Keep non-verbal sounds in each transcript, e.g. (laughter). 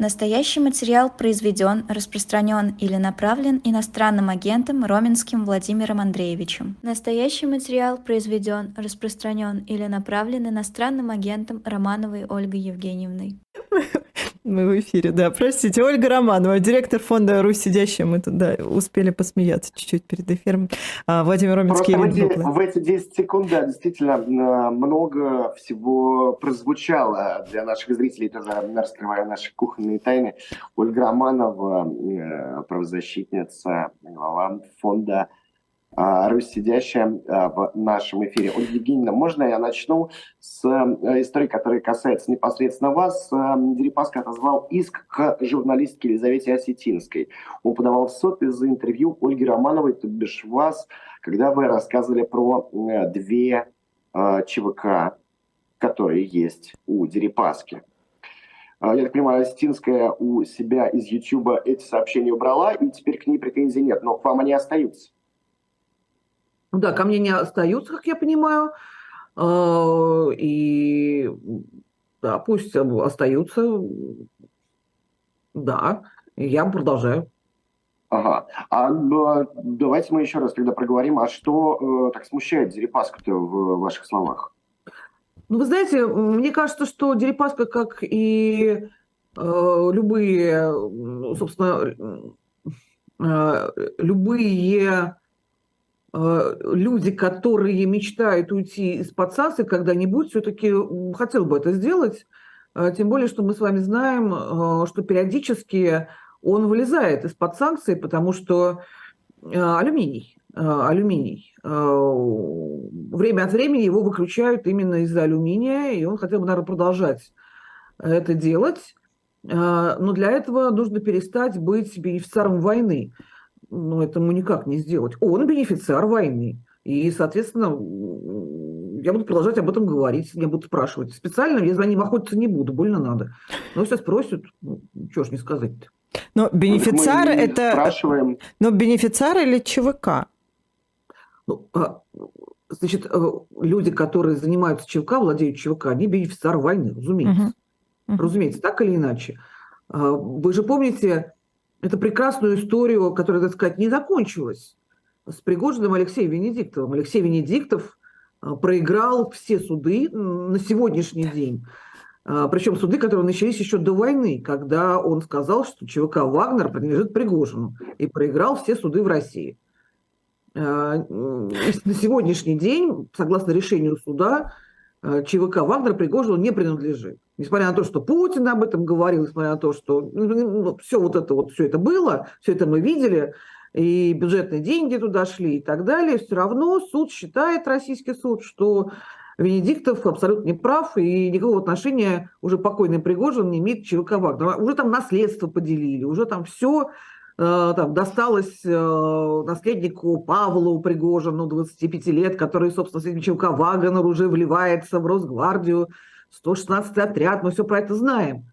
Настоящий материал произведен, распространен или направлен иностранным агентом Роменским Владимиром Андреевичем. Настоящий материал произведен, распространен или направлен иностранным агентом Романовой Ольгой Евгеньевной. Мы в эфире, да. Простите, Ольга Романова, директор фонда «Русь сидящая». Мы тут, да, успели посмеяться чуть-чуть перед эфиром. А, Владимир Роменский. в, эти, в эти 10 секунд, да, действительно много всего прозвучало для наших зрителей, тоже раскрывая наши кухонные тайны. Ольга Романова, э, правозащитница, глава фонда Русь, сидящая а, в нашем эфире. Ольга Евгеньевна, можно я начну с э, истории, которая касается непосредственно вас? Э, Дерипаска отозвал иск к журналистке Елизавете Осетинской. Он подавал в суд из-за интервью Ольги Романовой, то бишь вас, когда вы рассказывали про э, две ЧВК, которые есть у Дерипаски. Я так понимаю, Осетинская у себя из Ютуба эти сообщения убрала, и теперь к ней претензий нет, но к вам они остаются. Ну да, ко мне не остаются, как я понимаю. А, и да, пусть остаются. Да, я продолжаю. Ага. А давайте мы еще раз тогда проговорим, а что э, так смущает Дерипаску-то в ваших словах? Ну, вы знаете, мне кажется, что Дерипаска, как и э, любые, собственно, э, любые люди, которые мечтают уйти из-под санкций когда-нибудь, все-таки хотел бы это сделать. Э, тем более, что мы с вами знаем, э, что периодически он вылезает из-под санкций, потому что алюминий, алюминий. Время от времени его выключают именно из-за алюминия, и он хотел бы, наверное, продолжать это делать. Но для этого нужно перестать быть бенефициаром войны ну, это мы никак не сделать. Он бенефициар войны. И, соответственно, я буду продолжать об этом говорить, меня будут спрашивать. Специально я за ним охотиться не буду, больно надо. Но сейчас просят, ну, что ж не сказать-то. Но бенефициар Мы это... Спрашиваем. Но бенефициар или ЧВК? Ну, а, значит, э, люди, которые занимаются ЧВК, владеют ЧВК, они бенефициар войны, разумеется. Угу. Угу. Разумеется, так или иначе. А, вы же помните, эту прекрасную историю, которая, так сказать, не закончилась с Пригожиным Алексеем Венедиктовым. Алексей Венедиктов а, проиграл все суды на сегодняшний день. А, Причем суды, которые начались еще до войны, когда он сказал, что ЧВК «Вагнер» принадлежит Пригожину, и проиграл все суды в России. А, на сегодняшний день, согласно решению суда, ЧВК «Вагнер» Пригожину не принадлежит. Несмотря на то, что Путин об этом говорил, несмотря на то, что ну, ну, ну все вот это вот, все это было, все это мы видели, и бюджетные деньги туда шли и так далее, все равно суд считает, российский суд, что Венедиктов абсолютно не прав, и никакого отношения уже покойный Пригожин не имеет к ЧВК Вагнер. Уже там наследство поделили, уже там все э, там, досталось э, наследнику Павлу Пригожину, 25 лет, который, собственно, с ЧВК Вагнер уже вливается в Росгвардию, 116 отряд, мы все про это знаем.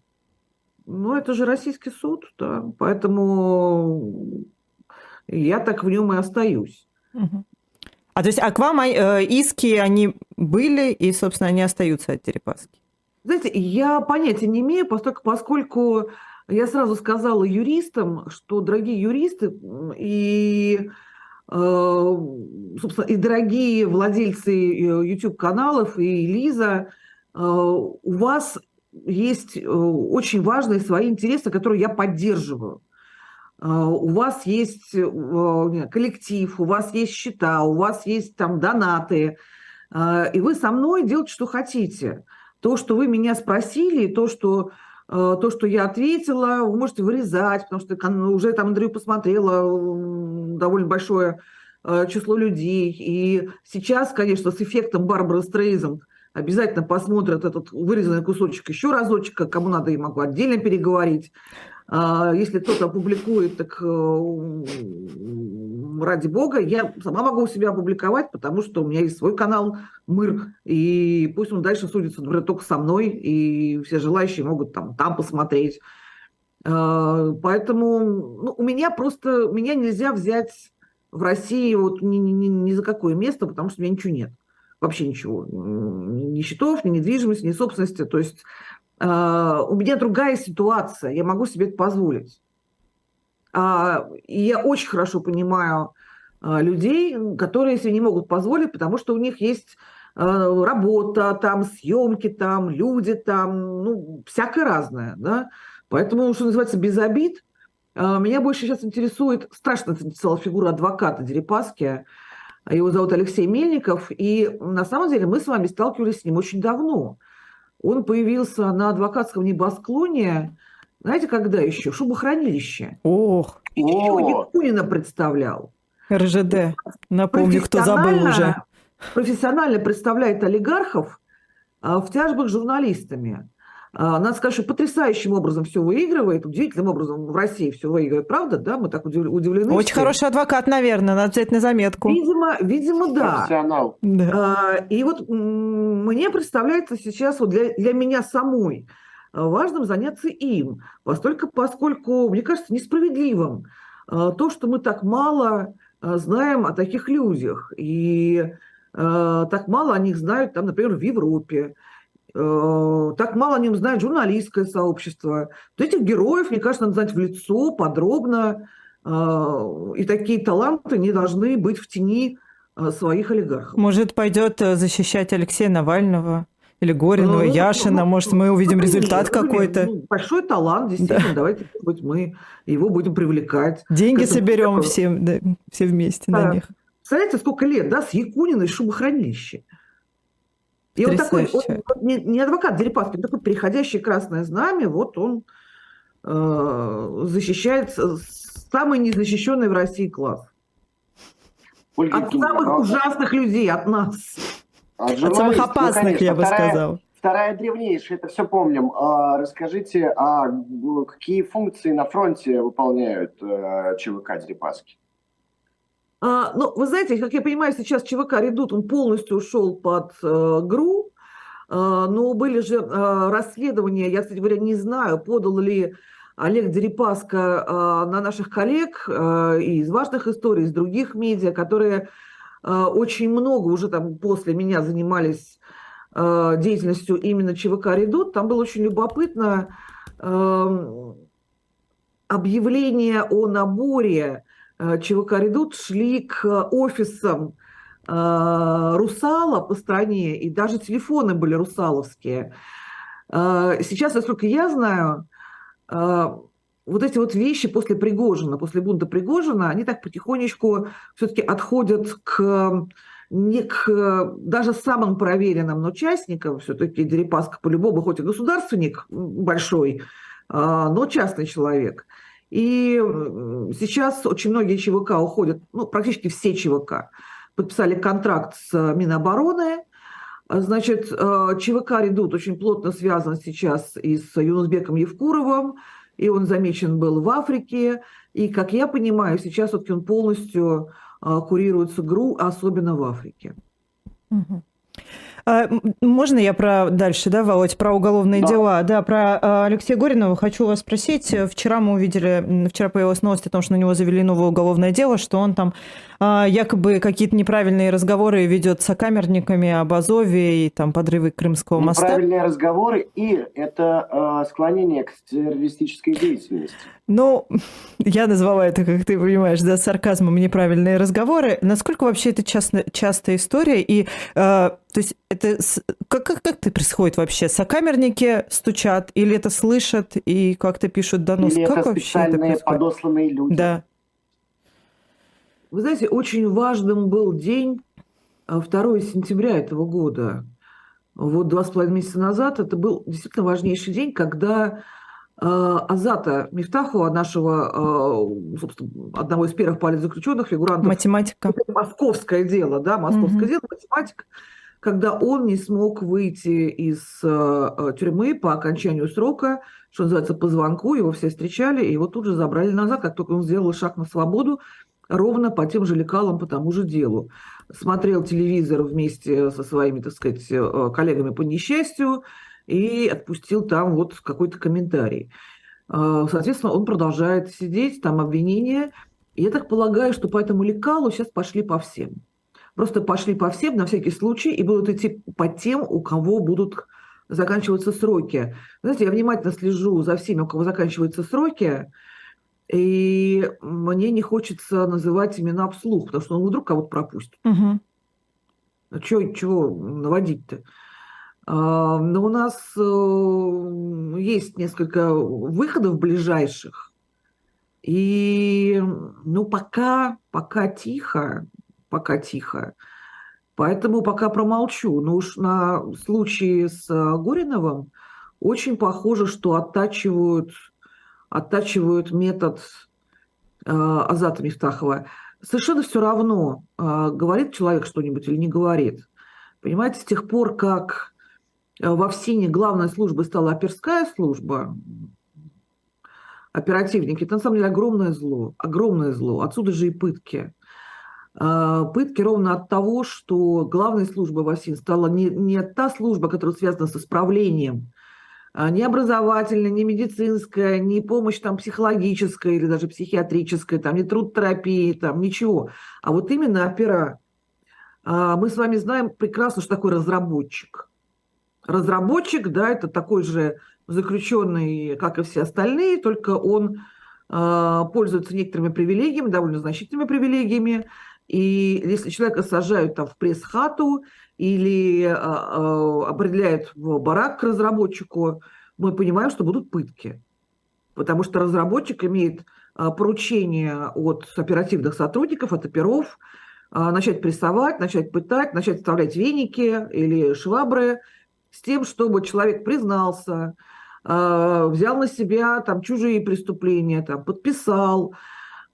Но это же российский суд, да, поэтому я так в нем и остаюсь. А то есть, а к вам э, иски, они были, и, собственно, они остаются от Дерипаски? Знаете, я понятия не имею, поскольку, поскольку я сразу сказала юристам, что, дорогие юристы и, э, собственно, и дорогие владельцы э, YouTube-каналов, и Лиза, у вас есть э, очень важные свои интересы, которые я поддерживаю. Э, у вас есть коллектив, у вас есть счета, у вас есть там донаты, и вы со мной делаете, что хотите. То, что вы меня спросили, то, что, то, что я ответила, вы можете вырезать, потому что уже там интервью посмотрела довольно большое число людей. И сейчас, конечно, с эффектом Барбары Стрейзен – обязательно посмотрят этот вырезанный кусочек еще разочек, кому надо, я могу отдельно переговорить. А, если кто-то опубликует, так э, ради бога, я сама могу у себя опубликовать, потому что у меня есть свой канал «Мыр», и пусть он дальше судится, например, только со мной, и все желающие могут там, там посмотреть. А, поэтому ну, у меня просто, меня нельзя взять в России вот ни, ни, ни за какое место, потому что у меня ничего нет вообще ничего. Ни счетов, ни недвижимости, ни собственности. То есть а, у меня другая ситуация, я могу себе это позволить. А, и я очень хорошо понимаю а, людей, которые себе не могут позволить, потому что у них есть работа, там съемки, там люди, там, ну, всякое разное, да. Поэтому, что называется, без обид. Меня больше сейчас интересует, страшно интересовала фигура адвоката Дерипаски, его зовут Алексей Мельников, и на самом деле мы с вами сталкивались с ним очень давно. Он появился на адвокатском небосклоне, знаете, когда еще? Шубохранилище. Ох. И еще Якунина представлял. РЖД. Напомню, кто забыл уже. Профессионально представляет олигархов а, в тяжбах с журналистами. А, надо сказать, что потрясающим образом все выигрывает, удивительным образом в России все выигрывает, правда, да? Мы так удивлены. Очень все. хороший адвокат, наверное, надо взять на заметку. Видимо, видимо да. Профессионал. Да. А, и вот мне представляется сейчас вот для, для меня самой важным заняться им, поскольку, поскольку мне кажется, несправедливым а, то, что мы так мало знаем о таких людях, и так мало о них знают, там, например, в Европе, так мало о нем знает журналистское сообщество. Вот этих героев, мне кажется, надо знать в лицо, подробно. Э, и такие таланты не должны быть в тени э, своих олигархов. Может, пойдет защищать Алексея Навального? Или Горинова, ну, Яшина, ну, может, мы увидим ну, результат какой-то. Ну, большой талант, действительно, да. давайте, может быть, мы его будем привлекать. Деньги соберем все, да, все вместе да. на них. Представляете, сколько лет, да, с Якуниной шубохранилище. И он такой, он, не, не адвокат Дерипаски, он такой переходящий красное знамя, вот он э, защищает самый незащищенный в России класс. Ольга от самых а... ужасных людей, от нас. От, от самых опасных, ну, конечно, я бы вторая, сказал. Вторая древнейшая, это все помним. А, расскажите, а какие функции на фронте выполняют э, ЧВК Дерипаски? А, ну, вы знаете, как я понимаю, сейчас ЧВК «Редут», он полностью ушел под э, ГРУ, э, но были же э, расследования, я, кстати говоря, не знаю, подал ли Олег Дерипаска э, на наших коллег э, из важных историй, из других медиа, которые э, очень много уже там после меня занимались э, деятельностью именно ЧВК «Редут». Там было очень любопытно э, объявление о наборе ЧВК «Редут» шли к офисам э, Русала по стране, и даже телефоны были русаловские. Э, сейчас, насколько я знаю, вот эти вот вещи после Пригожина, после бунта Пригожина, они так потихонечку все-таки отходят к не к даже самым проверенным участникам, все-таки Дерипаска по-любому, хоть и государственник большой, но частный человек – и сейчас очень многие ЧВК уходят, ну, практически все ЧВК подписали контракт с Минобороны. Значит, э, ЧВК «Редут» очень плотно связан сейчас и с Юнусбеком Евкуровым, и он замечен был в Африке. И, как я понимаю, сейчас все-таки он полностью э, курируется ГРУ, особенно в Африке. Угу. А, можно я про дальше, да, Володь, про уголовные да. дела? Да, про а, Алексея Горинова хочу вас спросить. Вчера мы увидели, вчера появилась новость о том, что на него завели новое уголовное дело, что он там а, якобы какие-то неправильные разговоры ведет с сокамерниками об Азове и там подрывы Крымского моста. Неправильные разговоры и это склонение к террористической деятельности. Ну, (laughs) я назвала это, как ты понимаешь, да, сарказмом неправильные разговоры. Насколько вообще это часто, частая история? И, э, то есть, это как, как, как это происходит вообще? Сокамерники стучат или это слышат и как-то пишут донос? Или как это вообще это происходит? подосланные люди? Да. Вы знаете, очень важным был день 2 э, сентября этого года. Вот два с половиной месяца назад это был действительно важнейший день, когда Э, Азата Мифтахова, нашего, э, собственно, одного из первых политзаключенных, фигурантов. Математика. Это московское дело, да, московское угу. дело, математика. Когда он не смог выйти из э, тюрьмы по окончанию срока, что называется, по звонку, его все встречали, и его тут же забрали назад, как только он сделал шаг на свободу, ровно по тем же лекалам, по тому же делу. Смотрел телевизор вместе со своими, так сказать, коллегами по несчастью, и отпустил там вот какой-то комментарий. Соответственно, он продолжает сидеть, там обвинения. Я так полагаю, что по этому лекалу сейчас пошли по всем. Просто пошли по всем на всякий случай и будут идти по тем, у кого будут заканчиваются сроки. Знаете, я внимательно слежу за всеми, у кого заканчиваются сроки, и мне не хочется называть имена вслух, потому что он вдруг кого-то пропустит. Угу. А чё, чего наводить-то? А, но у нас э, есть несколько выходов ближайших. И, ну, пока, пока тихо, пока тихо. Поэтому пока промолчу. Но уж на случае с э, Гориновым очень похоже, что оттачивают, оттачивают метод э, Азата Мифтахова. Совершенно все равно, э, говорит человек что-нибудь или не говорит. Понимаете, с тех пор, как э, во ФСИНе главной службой стала оперская служба, оперативники, это на самом деле огромное зло, огромное зло. Отсюда же и пытки. А, пытки ровно от того, что главной службой в ОСИН стала не, не та служба, которая связана с исправлением, а не образовательная, не медицинская, не помощь там психологическая или даже психиатрическая, там не трудотерапии, там ничего, а вот именно опера. А, мы с вами знаем прекрасно, что такое разработчик. Разработчик, да, это такой же заключенный, как и все остальные, только он пользуется некоторыми привилегиями, довольно значительными привилегиями, и если человека сажают там в пресс-хату или э, определяют в барак к разработчику, мы понимаем, что будут пытки. Потому что разработчик имеет э, поручение от оперативных сотрудников, от оперов, э, начать прессовать, начать пытать, начать вставлять веники или швабры с тем, чтобы человек признался, взял на себя там чужие преступления, там, подписал, Э,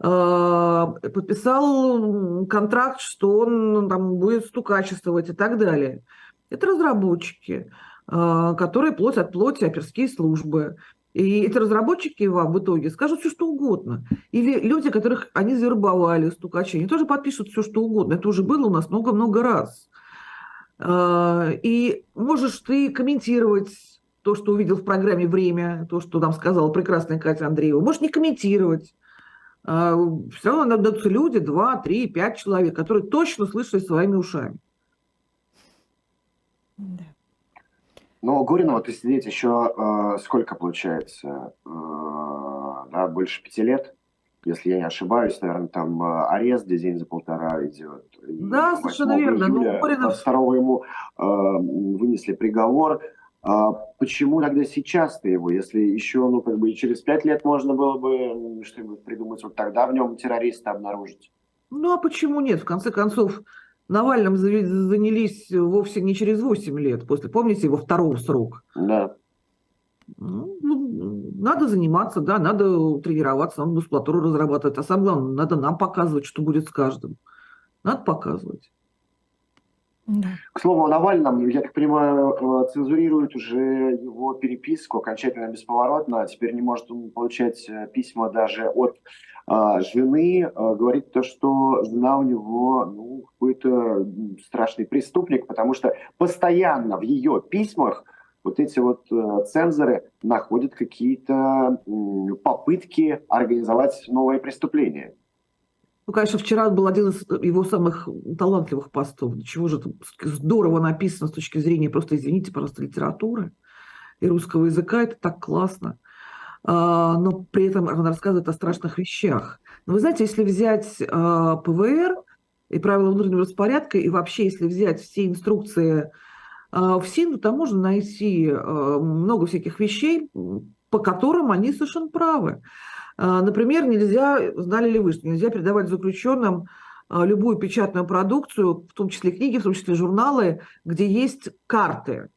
подписал контракт, что он ну, там будет стукачествовать и так далее. Это разработчики, э, которые плоть от плоти оперские службы. И эти разработчики вам в итоге скажут все, что угодно. Или люди, которых они завербовали, стукачи, они тоже подпишут все, что угодно. Это уже было у нас много-много раз. Э, и можешь ты комментировать то, что увидел в программе «Время», то, что нам сказала прекрасная Катя Андреева. Можешь не комментировать. А, все равно найдутся люди, два, три, пять человек, которые точно слышали своими ушами. Да. Ну, Горинова ты сидеть еще э, сколько получается? Э, да, больше пяти лет, если я не ошибаюсь. Наверное, там арест где день за полтора идет. Да, совершенно верно. Ну, июля, ну, Горинов... 2 ему э, вынесли приговор. А почему тогда сейчас-то его, если еще, ну, как бы и через пять лет можно было бы что-нибудь придумать, вот тогда в нем террориста обнаружить? Ну, а почему нет? В конце концов, Навальным занялись вовсе не через 8 лет, после, помните, его второго срока? Да. Ну, ну, надо заниматься, да, надо тренироваться, надо мускулатуру разрабатывать, а самое главное, надо нам показывать, что будет с каждым. Надо показывать. Да. К слову о Навальном, я так понимаю, э, цензурируют уже его переписку окончательно бесповоротно. А теперь не может он получать э, письма даже от а, жены. А, говорит то, что жена у него ну, какой-то страшный преступник, потому что постоянно в ее письмах вот эти вот цензоры находят какие-то попытки организовать новое преступление. Ну, конечно, вчера был один из его самых талантливых постов. Чего же это здорово написано с точки зрения, просто извините, пожалуйста, литературы и русского языка. Это так классно. А, но при этом он рассказывает о страшных вещах. Но вы знаете, если взять а, ПВР и правила внутреннего распорядка, и вообще, если взять все инструкции а, в СИН, там можно найти много всяких вещей, по которым они совершенно правы. А, например, нельзя, знали ли вы, что нельзя передавать заключенным а, любую печатную продукцию, в том числе книги, в том числе журналы, где есть карты,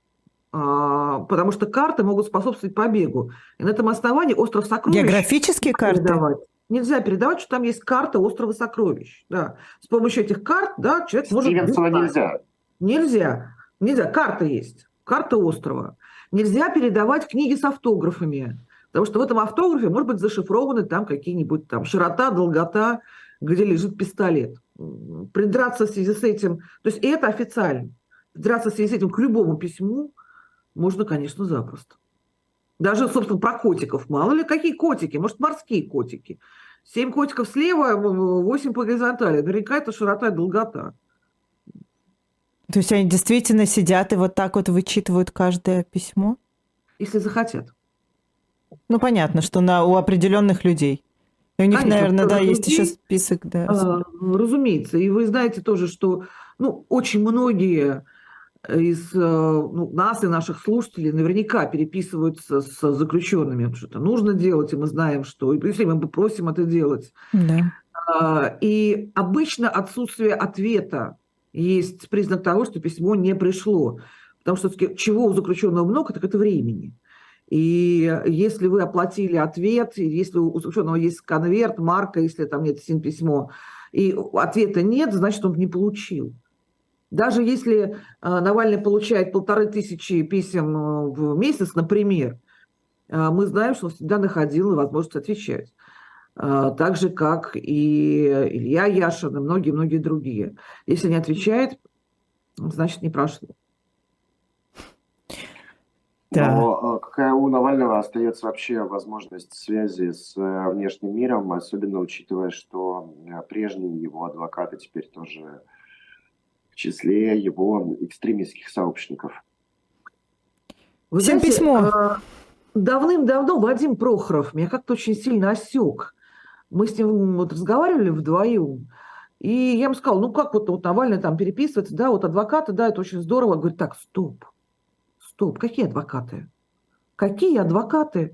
а, потому что карты могут способствовать побегу. И на этом основании остров сокровищ... Географические карты? Передавать. Нельзя передавать, что там есть карта острова сокровищ. Да. С помощью этих карт да, человек может... Стивенсона нельзя. Нельзя. Нельзя. Карта есть. Карта острова. Нельзя передавать книги с автографами. Потому что в этом автографе может быть зашифрованы там какие-нибудь там широта, долгота, где лежит пистолет. Придраться в связи с этим, то есть и это официально. Придраться в связи с этим к любому письму можно, конечно, запросто. Даже, собственно, про котиков. Мало ли, какие котики? Может, морские котики. Семь котиков слева, восемь по горизонтали. Наверняка это широта и долгота. То есть они действительно сидят и вот так вот вычитывают каждое письмо? Если захотят. Ну, понятно, что на, у определенных людей. И у них, Конечно, наверное, да, людей, есть еще список, да. А, разумеется. И вы знаете тоже, что ну, очень многие из э, ну, нас и наших слушателей наверняка переписываются с заключенными, потому что это нужно делать, и мы знаем, что и если мы просим это делать. Да. А, и обычно отсутствие ответа есть признак того, что письмо не пришло. Потому что чего у заключенного много, так это времени. И если вы оплатили ответ, если у заключенного есть конверт, марка, если там нет письмо, и ответа нет, значит, он не получил. Даже если э, Навальный получает полторы тысячи писем э, в месяц, например, э, мы знаем, что он всегда находил возможность отвечать. Так же, как и Илья Яшин и многие-многие другие. Если не отвечает, значит, не прошло. Да. Но какая у Навального остается вообще возможность связи с внешним миром, особенно учитывая, что прежние его адвокаты теперь тоже числе его экстремистских сообщников. Вы Всем знаете, письмо. Давным-давно Вадим Прохоров меня как-то очень сильно осек. Мы с ним вот разговаривали вдвоем, и я ему сказал, ну как вот, вот Навальный там переписывается, да, вот адвокаты, да, это очень здорово. Говорит, так, стоп, стоп, какие адвокаты? Какие адвокаты?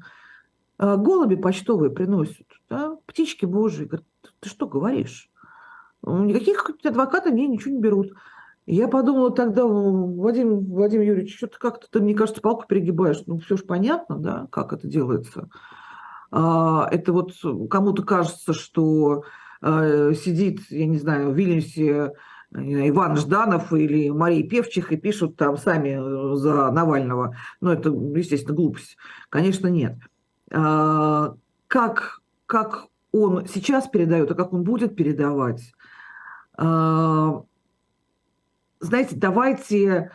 А, голуби почтовые приносят, да, птички божьи. Говорит, ты что говоришь? Никаких адвокатов мне ничего не берут. Я подумала тогда, Вадим, Вадим Юрьевич, что-то как-то ты, мне кажется, палку перегибаешь. Ну, все же понятно, да, как это делается. А, это вот кому-то кажется, что а, сидит, я не знаю, в Вильнюсе Иван Жданов или Мария Певчих и пишут там сами э, за Навального. Ну, это, естественно, глупость. Конечно, нет. А, как, как он сейчас передает, а как он будет передавать, а, знаете, давайте...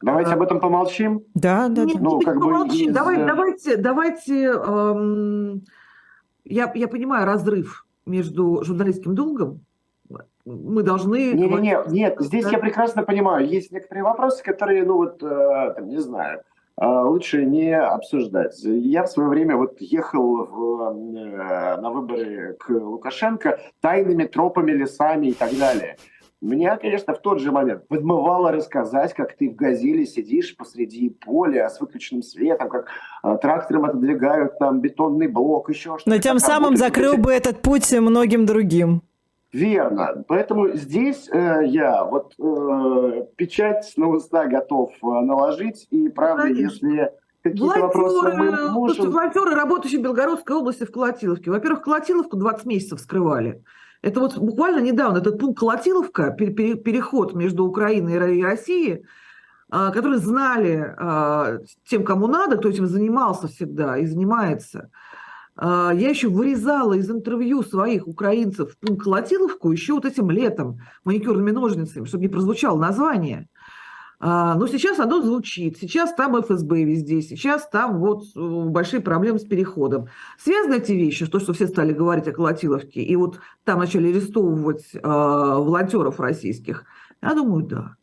Давайте об этом помолчим. Да, да, Нет, Ну, как помолчим. Из... Давай, давайте, давайте. Эм, я, я понимаю разрыв между журналистским долгом. Мы должны. Не, не, не, нет, здесь да? я прекрасно понимаю. Есть некоторые вопросы, которые, ну вот, э, там, не знаю, э, лучше не обсуждать. Я в свое время вот ехал в, э, на выборы к Лукашенко тайными тропами, лесами и так далее. Меня, конечно, в тот же момент подмывало рассказать, как ты в газели сидишь посреди поля с выключенным светом, как э, трактором отодвигают там бетонный блок, еще что-то. Но тем самым закрыл бы этот путь многим другим. Верно. Поэтому здесь э, я вот э, печать на уста готов э, наложить. И правда, Конечно. если какие-то вопросы мы можем... Волонтеры, работающие в Белгородской области в Колотиловке. Во-первых, Колотиловку 20 месяцев скрывали. Это вот буквально недавно этот пункт Колотиловка, переход между Украиной и Россией, а, которые знали тем, кому надо, кто этим занимался всегда и занимается. А, я еще вырезала из интервью своих украинцев пункт Колотиловку еще вот этим летом маникюрными ножницами, чтобы не прозвучало название. А, но сейчас оно звучит, сейчас там ФСБ везде, сейчас там вот э, большие проблемы с переходом. Связаны эти вещи, то, что все стали говорить о Колотиловке, и вот там начали арестовывать э, волонтеров российских? Я думаю, да.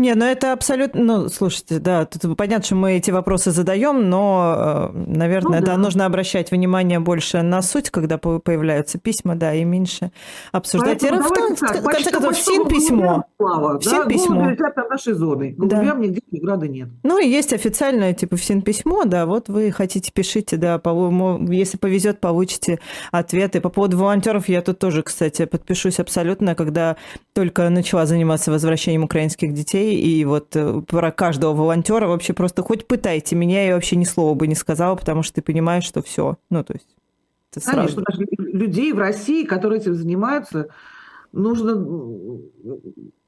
Не, ну это абсолютно, ну, слушайте, да, тут понятно, что мы эти вопросы задаем, но, э, наверное, ну, да. да, нужно обращать внимание больше на суть, когда появляются письма, да, и меньше обсуждать. Поэтому, давайте, в, так, в конце концов, всем письмо. Слава, всем да, письмо. летят над нашей зоной. Голубям да. нигде преграды нет. Ну и есть официальное, типа, всем письмо, да, вот вы хотите, пишите, да, по, если повезет, получите ответы. По поводу волонтеров я тут тоже, кстати, подпишусь абсолютно, когда только начала заниматься возвращением украинских детей, и вот э, про каждого волонтера вообще просто хоть пытайте меня, я вообще ни слова бы не сказала, потому что ты понимаешь, что все. Ну, то есть это сразу. Конечно, людей в России, которые этим занимаются, нужно...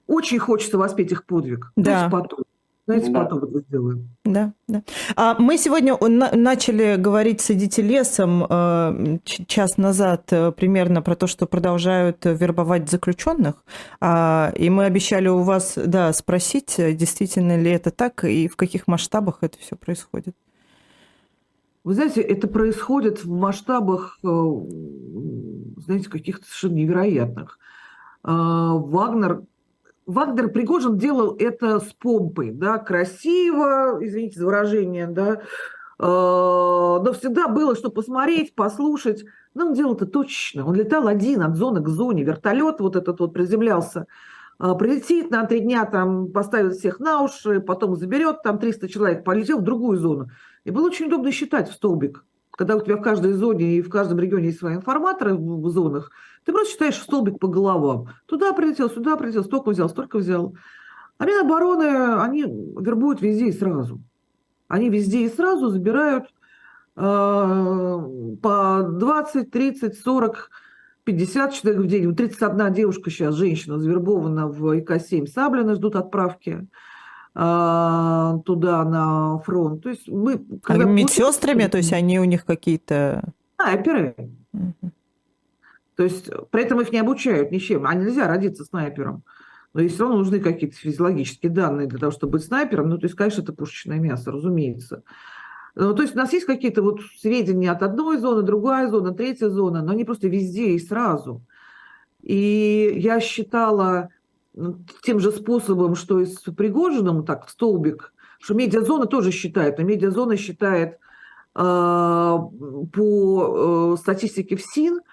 Очень хочется воспеть их подвиг. Да. Потом. Знаете, да. потом это сделаем. Да, да. А мы сегодня начали говорить с «Идите лесом» э, час назад э, примерно про то, что продолжают вербовать заключенных. А, и мы обещали у вас да, спросить, действительно ли это так и в каких масштабах это все происходит. Вы знаете, это происходит в масштабах, э, знаете, каких-то совершенно невероятных. Вагнер Вагнер Пригожин делал это с помпой, да, красиво, извините за выражение, да, э, но всегда было, что посмотреть, послушать. Но он делал это точечно. Он летал один от зоны к зоне. Вертолет вот этот вот приземлялся, э, прилетит на три дня, там поставит всех на уши, потом заберет, там 300 человек, полетел в другую зону. И было очень удобно считать в столбик. Когда у тебя в каждой зоне и в каждом регионе есть свои информаторы в зонах, ты просто считаешь столбик по головам. Туда прилетел, сюда прилетел, столько взял, столько взял. А Минобороны, они вербуют везде и сразу. Они везде и сразу забирают э, по 20, 30, 40, 50 человек в день. 31 девушка сейчас, женщина, завербована в ИК-7 Саблина, ждут отправки туда на фронт. То есть мы... Когда... А медсестрами, то есть они у них какие-то... Снайперы. Угу. То есть при этом их не обучают ничем. А нельзя родиться снайпером. Но если равно нужны какие-то физиологические данные для того, чтобы быть снайпером. Ну, то есть, конечно, это пушечное мясо, разумеется. Ну, то есть у нас есть какие-то вот сведения от одной зоны, другая зона, третья зона, но они просто везде и сразу. И я считала тем же способом, что и с Пригожиным, так, в столбик, что медиазона тоже считает, но медиазона считает э, по э, статистике в СИН –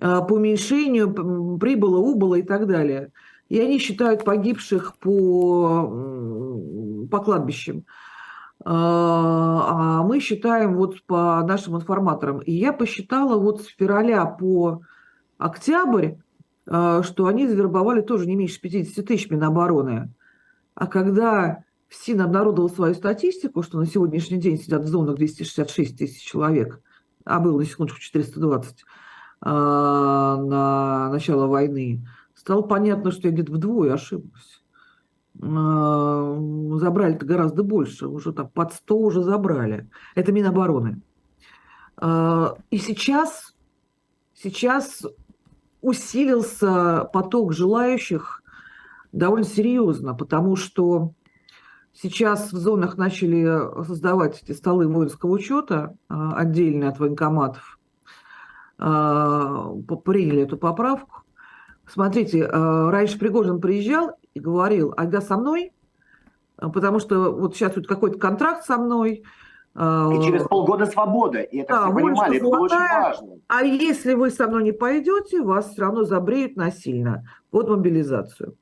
Э, по уменьшению прибыла, убыла и так далее. И они считают погибших по, по кладбищам. А мы считаем вот по нашим информаторам. И я посчитала вот с февраля по октябрь, что они завербовали тоже не меньше 50 тысяч Минобороны. А когда СИН обнародовал свою статистику, что на сегодняшний день сидят в зонах 266 тысяч человек, а было на секундочку 420, а, на начало войны, стало понятно, что я где-то вдвое ошиблась. А, забрали-то гораздо больше, уже там под 100 уже забрали. Это Минобороны. А, и сейчас, сейчас усилился поток желающих довольно серьезно, потому что сейчас в зонах начали создавать эти столы воинского учета отдельные от военкоматов. А, приняли эту поправку. Смотрите, а, раньше Пригожин приезжал и говорил, ага, со мной, а, потому что вот сейчас тут какой-то контракт со мной. И через полгода свобода, и это да, все понимали, это было очень важно. А если вы со мной не пойдете, вас все равно забреют насильно под мобилизацию.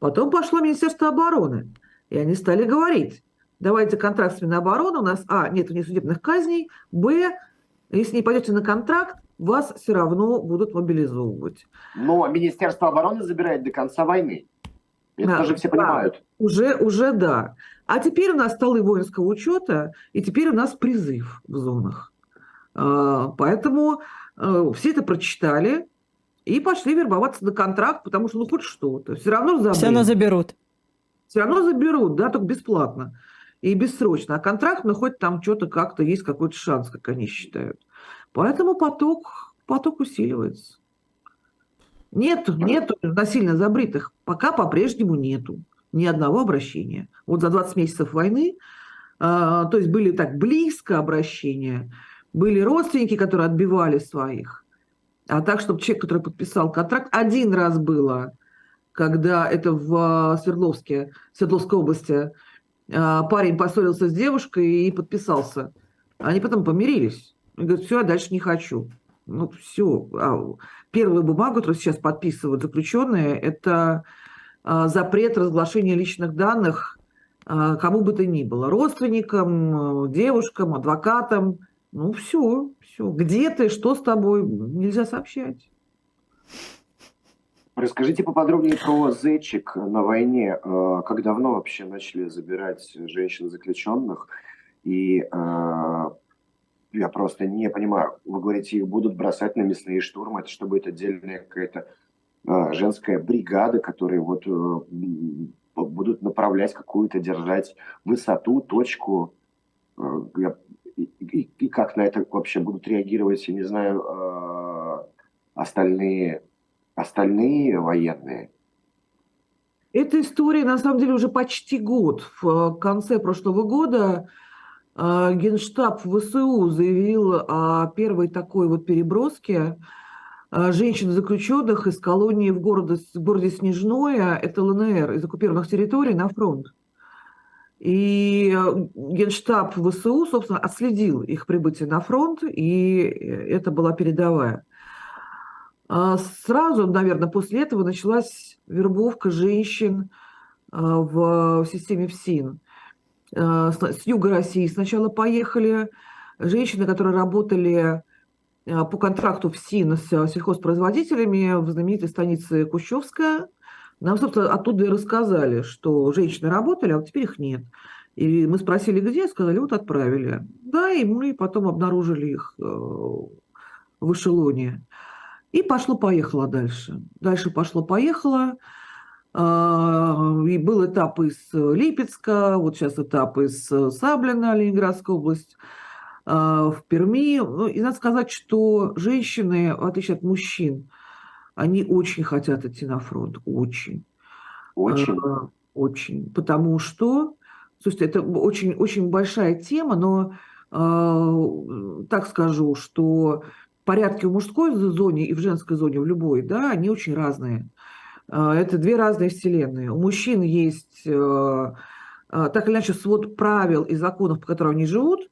Потом пошло Министерство обороны, и они стали говорить, давайте контракт с Минобороны, у нас, а, нет внесудебных казней, б, если не пойдете на контракт, вас все равно будут мобилизовывать. Но Министерство обороны забирает до конца войны. Это да, тоже все понимают. Да, уже, уже да. А теперь у нас столы воинского учета, и теперь у нас призыв в зонах. А, поэтому а, все это прочитали и пошли вербоваться на контракт, потому что ну хоть что-то. Все равно заберут. Все равно заберут. Все равно заберут, да, только бесплатно и бессрочно. А контракт, ну хоть там что-то как-то есть какой-то шанс, как они считают. Поэтому поток, поток усиливается. Нет, нету насильно забритых. Пока по-прежнему нету ни одного обращения. Вот за 20 месяцев войны, э, то есть были так близко обращения, были родственники, которые отбивали своих. А так, чтобы человек, который подписал контракт, один раз было, когда это в Свердловске, Свердловской области, э, парень поссорился с девушкой и подписался. Они потом помирились. Он говорит, все, я дальше не хочу. Ну, все. А первую бумагу, которую сейчас подписывают заключенные, это а, запрет разглашения личных данных а, кому бы то ни было. Родственникам, девушкам, адвокатам. Ну, все, все. Где ты, что с тобой, нельзя сообщать. Расскажите поподробнее про зечик на войне. Как давно вообще начали забирать женщин-заключенных? И я просто не понимаю. Вы говорите, их будут бросать на мясные штурмы. Это чтобы это отдельная какая-то э, женская бригада, которые вот э, будут направлять какую-то, держать высоту, точку. Э, и, и, и как на это вообще будут реагировать, я не знаю, э, остальные, остальные военные. Эта история, на самом деле, уже почти год. В конце прошлого года а, Генштаб ВСУ заявил о первой такой вот переброске женщин заключенных из колонии в городе, в городе Снежное, это ЛНР, из оккупированных территорий на фронт. И Генштаб ВСУ, собственно, отследил их прибытие на фронт, и это была передовая. А сразу, наверное, после этого началась вербовка женщин а, в системе ФСИН. А, с юга России сначала поехали женщины, которые работали по контракту ФСИН с сельхозпроизводителями в знаменитой станице Кущевская. Нам, собственно, оттуда и рассказали, что женщины работали, а вот теперь их нет. И мы спросили, где, сказали, вот отправили. Да, и мы потом обнаружили их э, в эшелоне. И пошло-поехало дальше. Дальше пошло-поехало. А, и был этап из Липецка, вот сейчас этап из Саблина, Ленинградская область, а, в Перми. Ну, и надо сказать, что женщины, в отличие от мужчин, они очень хотят идти на фронт, очень. Очень? А, очень. Потому что, слушайте, это очень, очень большая тема, но так скажу, что порядки в мужской зоне и в женской зоне, в любой, да, они очень разные. А, это две разные вселенные. У мужчин есть э, а, так или иначе свод правил и законов, по которым они живут.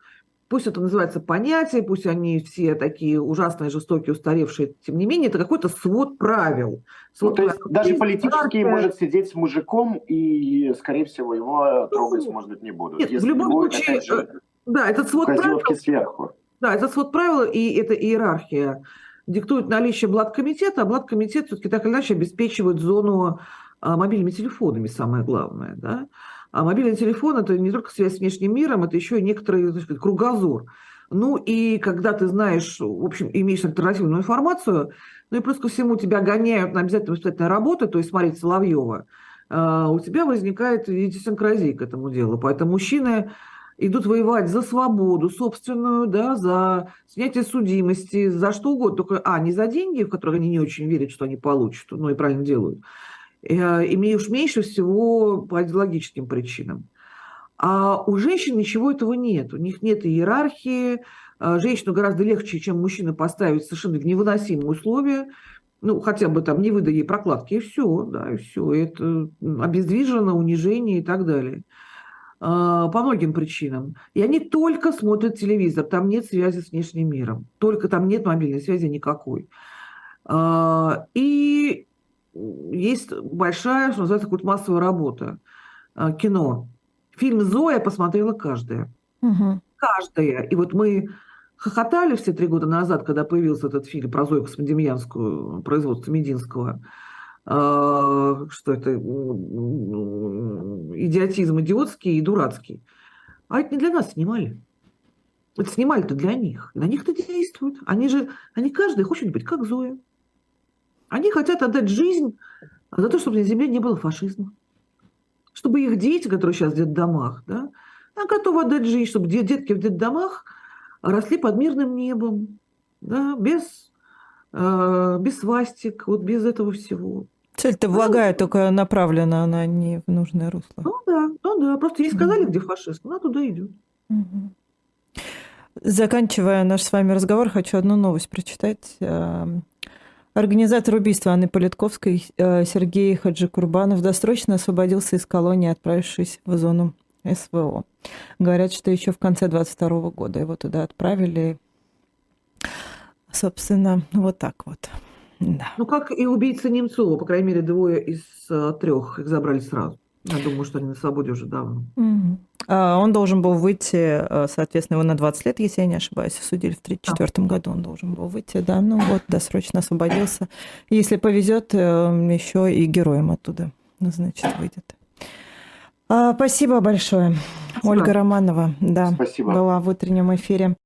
Пусть это называется понятие, пусть они все такие ужасные, жестокие, устаревшие, тем не менее, это какой-то свод правил. Свод ну, то есть правил. даже есть политически иерархия... может сидеть с мужиком, и, скорее всего, его трогать, ну, может быть, не будут. Нет, в любом случае, же, э, да, этот свод правил... сверху. Да, это свод правил и эта иерархия диктует наличие блаткомитета, а блаткомитет все-таки так или иначе обеспечивает зону а, мобильными телефонами, самое главное. Да? А мобильный телефон – это не только связь с внешним миром, это еще и некоторый сказать, кругозор. Ну и когда ты знаешь, в общем, имеешь альтернативную информацию, ну и плюс ко всему тебя гоняют на обязательно воспитательную работу, то есть смотреть Соловьева, а, у тебя возникает идиосинкразия к этому делу. Поэтому мужчины идут воевать за свободу собственную, да, за снятие судимости, за что угодно. Только, а, не за деньги, в которые они не очень верят, что они получат, ну и правильно делают. Э, и меньше всего по идеологическим причинам. А у женщин ничего этого нет. У них нет иерархии. А женщину гораздо легче, чем мужчина, поставить совершенно в невыносимые условия. Ну, хотя бы там не выдай ей прокладки, и все, да, и все. Это обездвижено, унижение и так далее. А, по многим причинам. И они только смотрят телевизор, там нет связи с внешним миром, только там нет мобильной связи никакой. А, и есть большая, что называется, какая-то массовая работа, а, кино. Фильм «Зоя» посмотрела каждая. Угу. Каждая. И вот мы хохотали все три года назад, когда появился этот фильм про Зою Космодемьянскую, производство Мединского. А, что это идиотизм идиотский и дурацкий. А это не для нас снимали. Это снимали-то для них. на них это действует. Они же, они каждый хочет быть как Зоя. Они хотят отдать жизнь за то, чтобы на земле не было фашизма. Чтобы их дети, которые сейчас в детдомах, да, а готовы отдать жизнь, чтобы детки в детдомах росли под мирным небом, да, без, э, без свастик, вот без этого всего. Цель-то благая, ну, только направлена она не в нужное русло. Ну да, ну да, просто ей сказали, где фашист, она туда идет. Заканчивая наш с вами разговор, хочу одну новость прочитать. Эм, организатор убийства Анны Политковской э, Сергей Хаджикурбанов досрочно освободился из колонии, отправившись в зону СВО. Говорят, что еще в конце 22 года его туда отправили. Собственно, вот так вот. Да. Ну, как и убийца Немцова, по крайней мере, двое из э, трех их забрали сразу. Я думаю, что они на свободе уже давно. Угу. Он должен был выйти, э, соответственно, его на 20 лет, если я не ошибаюсь, судили в 1934 году, он должен был выйти, да, ну вот, досрочно освободился. Если повезет, э, еще и героем оттуда, значит, выйдет. А, спасибо большое. Спасибо. Ольга Романова, да, Спасибо. была в утреннем эфире.